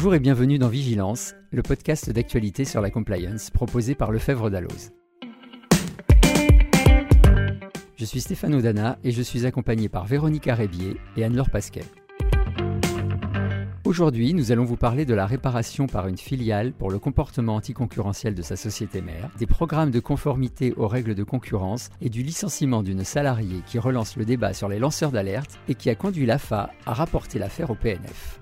Bonjour et bienvenue dans Vigilance, le podcast d'actualité sur la compliance proposé par Lefebvre Dalloz. Je suis Stéphane Odana et je suis accompagné par Véronique Rébier et Anne-Laure Pasquet. Aujourd'hui, nous allons vous parler de la réparation par une filiale pour le comportement anticoncurrentiel de sa société mère, des programmes de conformité aux règles de concurrence et du licenciement d'une salariée qui relance le débat sur les lanceurs d'alerte et qui a conduit l'AFA à rapporter l'affaire au PNF.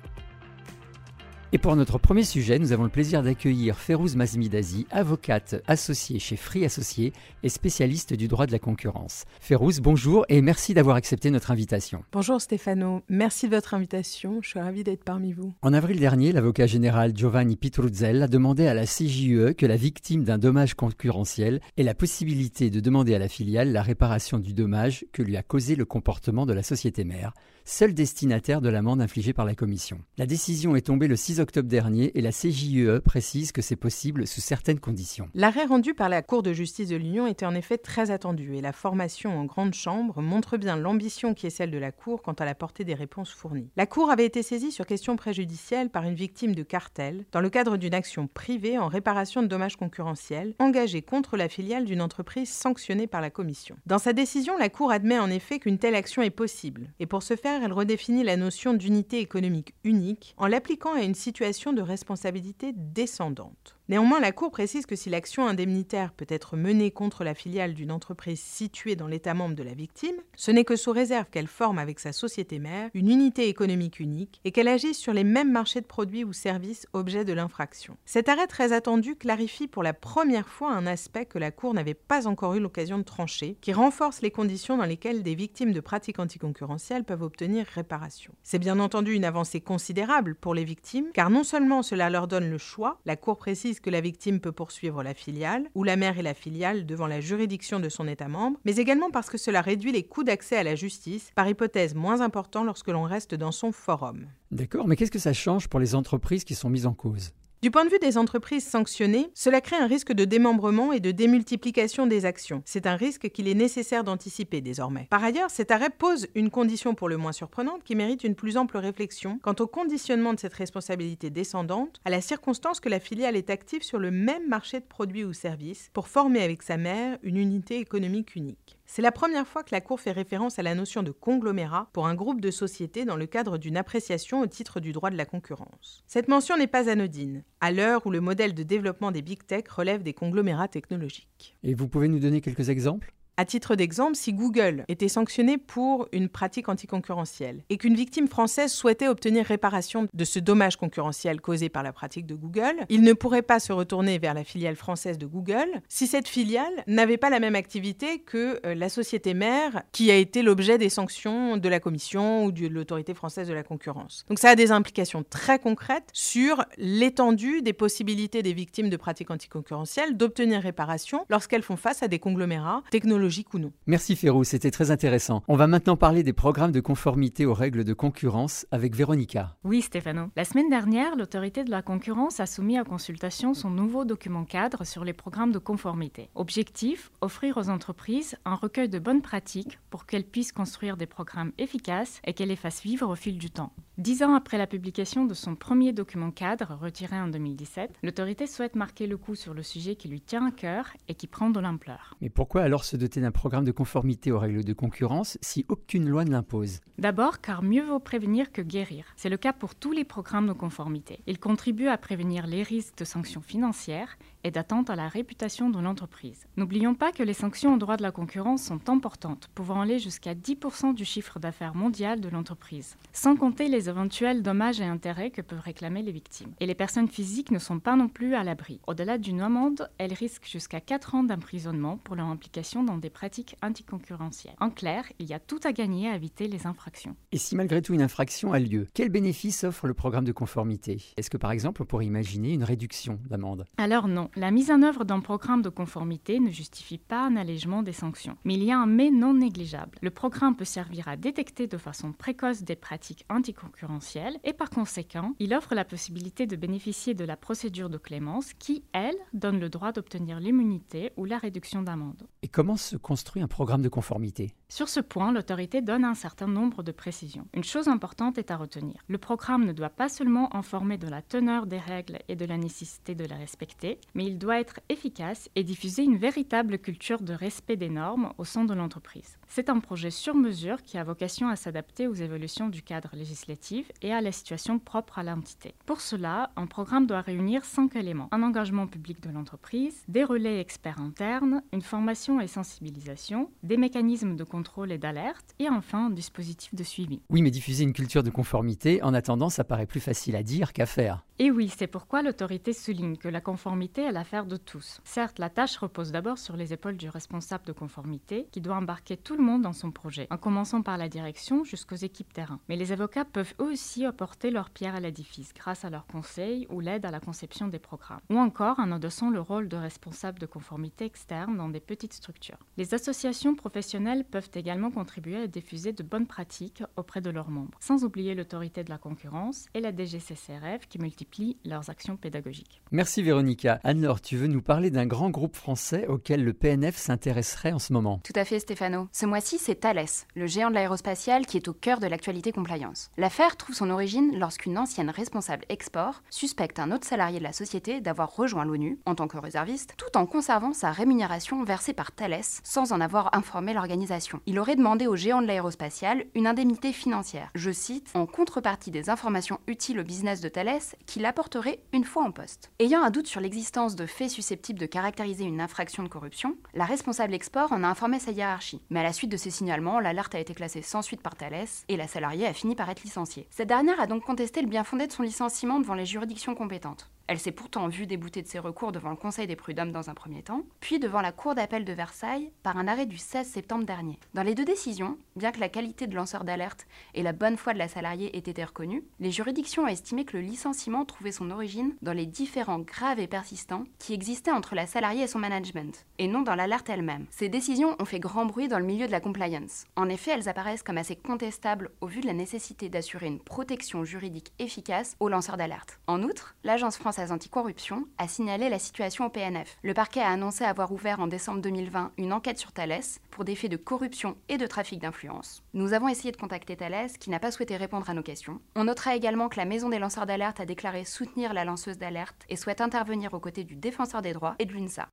Et pour notre premier sujet, nous avons le plaisir d'accueillir Férouz Mazmidazi, avocate associée chez Free Associés et spécialiste du droit de la concurrence. Férouz, bonjour et merci d'avoir accepté notre invitation. Bonjour Stéphano, merci de votre invitation, je suis ravie d'être parmi vous. En avril dernier, l'avocat général Giovanni Pitruzzel a demandé à la CJUE que la victime d'un dommage concurrentiel ait la possibilité de demander à la filiale la réparation du dommage que lui a causé le comportement de la société mère, seul destinataire de l'amende infligée par la commission. La décision est tombée le 6 octobre dernier et la CJUE précise que c'est possible sous certaines conditions. L'arrêt rendu par la Cour de justice de l'Union était en effet très attendu et la formation en grande chambre montre bien l'ambition qui est celle de la Cour quant à la portée des réponses fournies. La Cour avait été saisie sur question préjudicielle par une victime de cartel dans le cadre d'une action privée en réparation de dommages concurrentiels engagée contre la filiale d'une entreprise sanctionnée par la Commission. Dans sa décision, la Cour admet en effet qu'une telle action est possible et pour ce faire, elle redéfinit la notion d'unité économique unique en l'appliquant à une situation de responsabilité descendante. Néanmoins, la Cour précise que si l'action indemnitaire peut être menée contre la filiale d'une entreprise située dans l'État membre de la victime, ce n'est que sous réserve qu'elle forme avec sa société mère une unité économique unique et qu'elle agisse sur les mêmes marchés de produits ou services objets de l'infraction. Cet arrêt très attendu clarifie pour la première fois un aspect que la Cour n'avait pas encore eu l'occasion de trancher, qui renforce les conditions dans lesquelles des victimes de pratiques anticoncurrentielles peuvent obtenir réparation. C'est bien entendu une avancée considérable pour les victimes, car non seulement cela leur donne le choix, la Cour précise que la victime peut poursuivre la filiale, ou la mère et la filiale devant la juridiction de son État membre, mais également parce que cela réduit les coûts d'accès à la justice, par hypothèse moins important lorsque l'on reste dans son forum. D'accord, mais qu'est-ce que ça change pour les entreprises qui sont mises en cause? Du point de vue des entreprises sanctionnées, cela crée un risque de démembrement et de démultiplication des actions. C'est un risque qu'il est nécessaire d'anticiper désormais. Par ailleurs, cet arrêt pose une condition pour le moins surprenante qui mérite une plus ample réflexion quant au conditionnement de cette responsabilité descendante à la circonstance que la filiale est active sur le même marché de produits ou services pour former avec sa mère une unité économique unique. C'est la première fois que la Cour fait référence à la notion de conglomérat pour un groupe de sociétés dans le cadre d'une appréciation au titre du droit de la concurrence. Cette mention n'est pas anodine, à l'heure où le modèle de développement des big tech relève des conglomérats technologiques. Et vous pouvez nous donner quelques exemples? À titre d'exemple, si Google était sanctionné pour une pratique anticoncurrentielle et qu'une victime française souhaitait obtenir réparation de ce dommage concurrentiel causé par la pratique de Google, il ne pourrait pas se retourner vers la filiale française de Google si cette filiale n'avait pas la même activité que euh, la société mère qui a été l'objet des sanctions de la Commission ou de l'autorité française de la concurrence. Donc ça a des implications très concrètes sur l'étendue des possibilités des victimes de pratiques anticoncurrentielles d'obtenir réparation lorsqu'elles font face à des conglomérats technologiques ou non. Merci Férouz, c'était très intéressant. On va maintenant parler des programmes de conformité aux règles de concurrence avec Véronica. Oui Stéphano. La semaine dernière, l'autorité de la concurrence a soumis à consultation son nouveau document cadre sur les programmes de conformité. Objectif, offrir aux entreprises un recueil de bonnes pratiques pour qu'elles puissent construire des programmes efficaces et qu'elles les fassent vivre au fil du temps. Dix ans après la publication de son premier document cadre, retiré en 2017, l'autorité souhaite marquer le coup sur le sujet qui lui tient à cœur et qui prend de l'ampleur. Mais pourquoi alors se doter d'un programme de conformité aux règles de concurrence si aucune loi ne l'impose? D'abord, car mieux vaut prévenir que guérir. C'est le cas pour tous les programmes de conformité. Ils contribuent à prévenir les risques de sanctions financières et d'attente à la réputation de l'entreprise. N'oublions pas que les sanctions au droit de la concurrence sont importantes, pouvant aller jusqu'à 10% du chiffre d'affaires mondial de l'entreprise, sans compter les éventuels dommages et intérêts que peuvent réclamer les victimes. Et les personnes physiques ne sont pas non plus à l'abri. Au-delà d'une amende, elles risquent jusqu'à 4 ans d'emprisonnement pour leur implication dans des pratiques anticoncurrentielles. En clair, il y a tout à gagner à éviter les infractions. Et si malgré tout une infraction a lieu, quel bénéfice offre le programme de conformité? Est-ce que par exemple on pourrait imaginer une réduction d'amende? Alors non, la mise en œuvre d'un programme de conformité ne justifie pas un allègement des sanctions. Mais il y a un mais non négligeable. Le programme peut servir à détecter de façon précoce des pratiques anticoncurrentielles concurrentielle et par conséquent, il offre la possibilité de bénéficier de la procédure de clémence qui, elle, donne le droit d'obtenir l'immunité ou la réduction d'amende. Et comment se construit un programme de conformité? Sur ce point, l'autorité donne un certain nombre de précisions. Une chose importante est à retenir. Le programme ne doit pas seulement informer de la teneur des règles et de la nécessité de les respecter, mais il doit être efficace et diffuser une véritable culture de respect des normes au sein de l'entreprise. C'est un projet sur mesure qui a vocation à s'adapter aux évolutions du cadre législatif et à la situation propre à l'entité. Pour cela, un programme doit réunir cinq éléments. Un engagement public de l'entreprise, des relais experts internes, une formation et sensibilisation, des mécanismes de contrôle et d'alerte, et enfin un dispositif de suivi. Oui, mais diffuser une culture de conformité, en attendant, ça paraît plus facile à dire qu'à faire. Et oui, c'est pourquoi l'autorité souligne que la conformité est l'affaire de tous. Certes, la tâche repose d'abord sur les épaules du responsable de conformité, qui doit embarquer tout le monde dans son projet, en commençant par la direction jusqu'aux équipes terrain. Mais les avocats peuvent eux aussi apporter leur pierre à l'édifice grâce à leurs conseils ou l'aide à la conception des programmes, ou encore en endossant le rôle de responsable de conformité externe dans des petites structures. Les associations professionnelles peuvent également contribuer à diffuser de bonnes pratiques auprès de leurs membres, sans oublier l'autorité de la concurrence et la DGCCRF qui multiplient leurs actions pédagogiques. Merci Véronica. Anne-Laure, tu veux nous parler d'un grand groupe français auquel le PNF s'intéresserait en ce moment? Tout à fait Stéphano. Ce mois-ci, c'est Thales, le géant de l'aérospatiale qui est au cœur de l'actualité compliance. L'affaire trouve son origine lorsqu'une ancienne responsable export suspecte un autre salarié de la société d'avoir rejoint l'ONU en tant que réserviste, tout en conservant sa rémunération versée par Thales sans en avoir informé l'organisation. Il aurait demandé au géant de l'aérospatiale une indemnité financière, je cite, en contrepartie des informations utiles au business de Thales qu'il apporterait une fois en poste. Ayant un doute sur l'existence de faits susceptibles de caractériser une infraction de corruption, la responsable export en a informé sa hiérarchie. Mais à la suite de ces signalements, l'alerte a été classée sans suite par Thales et la salariée a fini par être licenciée. Cette dernière a donc contesté le bien fondé de son licenciement devant les juridictions compétentes. Elle s'est pourtant vue débouter de ses recours devant le Conseil des prud'hommes dans un premier temps, puis devant la Cour d'appel de Versailles par un arrêt du 16 septembre dernier. Dans les deux décisions, bien que la qualité de lanceur d'alerte et la bonne foi de la salariée aient été reconnues, les juridictions ont estimé que le licenciement trouvait son origine dans les différends graves et persistants qui existaient entre la salariée et son management, et non dans l'alerte elle-même. Ces décisions ont fait grand bruit dans le milieu de la compliance. En effet, elles apparaissent comme assez contestables au vu de la nécessité d'assurer une protection juridique efficace aux lanceurs d'alerte. En outre, l'Agence anticorruption a signalé la situation au PNF. Le parquet a annoncé avoir ouvert en décembre 2020 une enquête sur Thales pour des faits de corruption et de trafic d'influence. Nous avons essayé de contacter Thales qui n'a pas souhaité répondre à nos questions. On notera également que la maison des lanceurs d'alerte a déclaré soutenir la lanceuse d'alerte et souhaite intervenir aux côtés du défenseur des droits et de l'UNSA.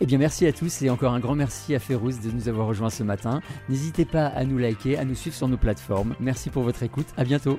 Eh bien, merci à tous et encore un grand merci à Férouz de nous avoir rejoints ce matin. N'hésitez pas à nous liker, à nous suivre sur nos plateformes. Merci pour votre écoute. À bientôt.